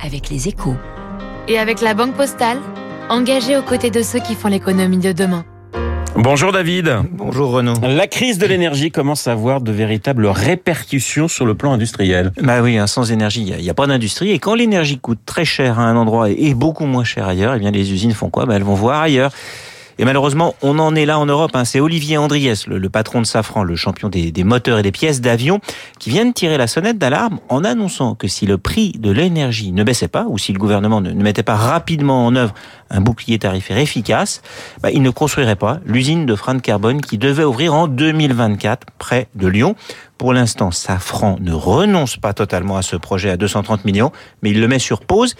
avec les échos. Et avec la Banque Postale, engagée aux côtés de ceux qui font l'économie de demain. Bonjour David. Bonjour Renaud. La crise de l'énergie commence à avoir de véritables répercussions sur le plan industriel. Bah oui, hein, sans énergie, il n'y a, pas d'industrie. Et quand l'énergie coûte très cher à un endroit et beaucoup moins cher ailleurs, eh bien les usines font quoi? Bah, Elles vont voir ailleurs. Et malheureusement, on en est là en Europe. Hein. C'est Olivier Andriès, le, patron de Safran, le champion des, moteurs et des pièces d'avion, qui vient de tirer la sonnette d'alarme en annonçant que si le prix de l'énergie ne baissait pas, ou si le gouvernement ne, ne mettait pas rapidement en œuvre un bouclier tarifaire efficace, bah, il ne construirait pas l'usine de frein de carbone qui devait ouvrir en 2024 près de Lyon. Pour l'instant, Safran ne renonce pas totalement à ce projet à 230 millions, mais il le met sur pause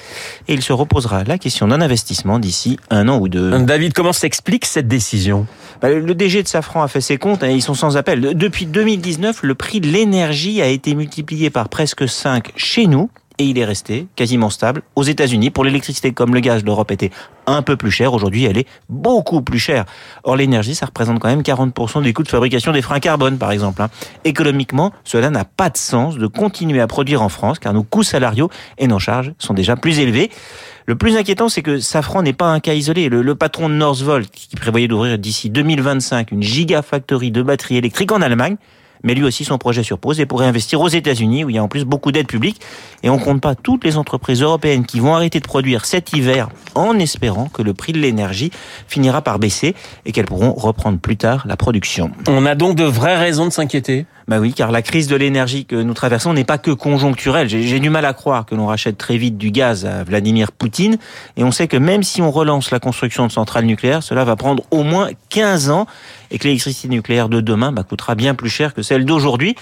et il se reposera la question d'un investissement d'ici un an ou deux. David, comment s'explique cette décision? Bah, Le DG de Safran a fait ses comptes et ils sont sans appel. Depuis 2019, le prix de l'énergie a été multiplié par presque 5 chez nous et il est resté quasiment stable aux États-Unis. Pour l'électricité comme le gaz, l'Europe était un peu plus chère. Aujourd'hui, elle est beaucoup plus chère. Or, l'énergie, ça représente quand même 40% des coûts de fabrication des freins carbone, par exemple. Hein. Économiquement, cela n'a pas de sens de continuer à produire en France, car nos coûts salariaux et nos charges sont déjà plus élevés. Le plus inquiétant, c'est que Safran n'est pas un cas isolé. Le, patron de Northvolt, qui prévoyait d'ouvrir d'ici 2025 une gigafactory de batteries électriques en Allemagne, mais lui aussi son projet sur pause et pourrait investir aux États-Unis où il y a en plus beaucoup d'aides publiques et on compte pas toutes les entreprises européennes qui vont arrêter de produire cet hiver en espérant que le prix de l'énergie finira par baisser et qu'elles pourront reprendre plus tard la production. On a donc de vraies raisons de s'inquiéter. Bah oui, car la crise de l'énergie que nous traversons n'est pas que conjoncturelle. J'ai du mal à croire que l'on rachète très vite du gaz à Vladimir Poutine. Et on sait que même si on relance la construction de centrales nucléaires, cela va prendre au moins 15 ans et que l'électricité nucléaire de demain bah, coûtera bien plus cher que celle d'aujourd'hui.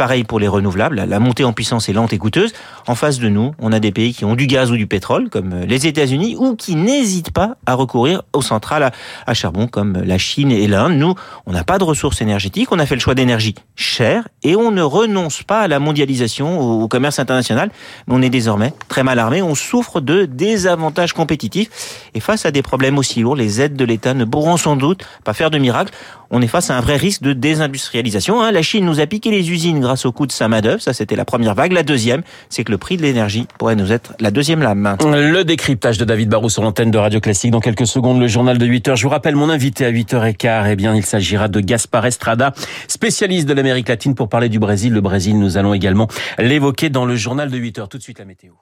Pareil pour les renouvelables, la montée en puissance est lente et coûteuse. En face de nous, on a des pays qui ont du gaz ou du pétrole, comme les États-Unis, ou qui n'hésitent pas à recourir aux centrales à charbon, comme la Chine et l'Inde. Nous, on n'a pas de ressources énergétiques, on a fait le choix d'énergie chère, et on ne renonce pas à la mondialisation, au commerce international, mais on est désormais très mal armé, on souffre de désavantages compétitifs, et face à des problèmes aussi lourds, les aides de l'État ne pourront sans doute pas faire de miracle. On est face à un vrai risque de désindustrialisation. Hein. La Chine nous a piqué les usines grâce au coût de sa main Ça, c'était la première vague. La deuxième, c'est que le prix de l'énergie pourrait nous être la deuxième lame. Le décryptage de David Barrou sur l'antenne de Radio Classique. Dans quelques secondes, le journal de 8 heures. Je vous rappelle mon invité à 8h15. Eh bien, il s'agira de Gaspar Estrada, spécialiste de l'Amérique latine pour parler du Brésil. Le Brésil, nous allons également l'évoquer dans le journal de 8 heures. Tout de suite, la météo.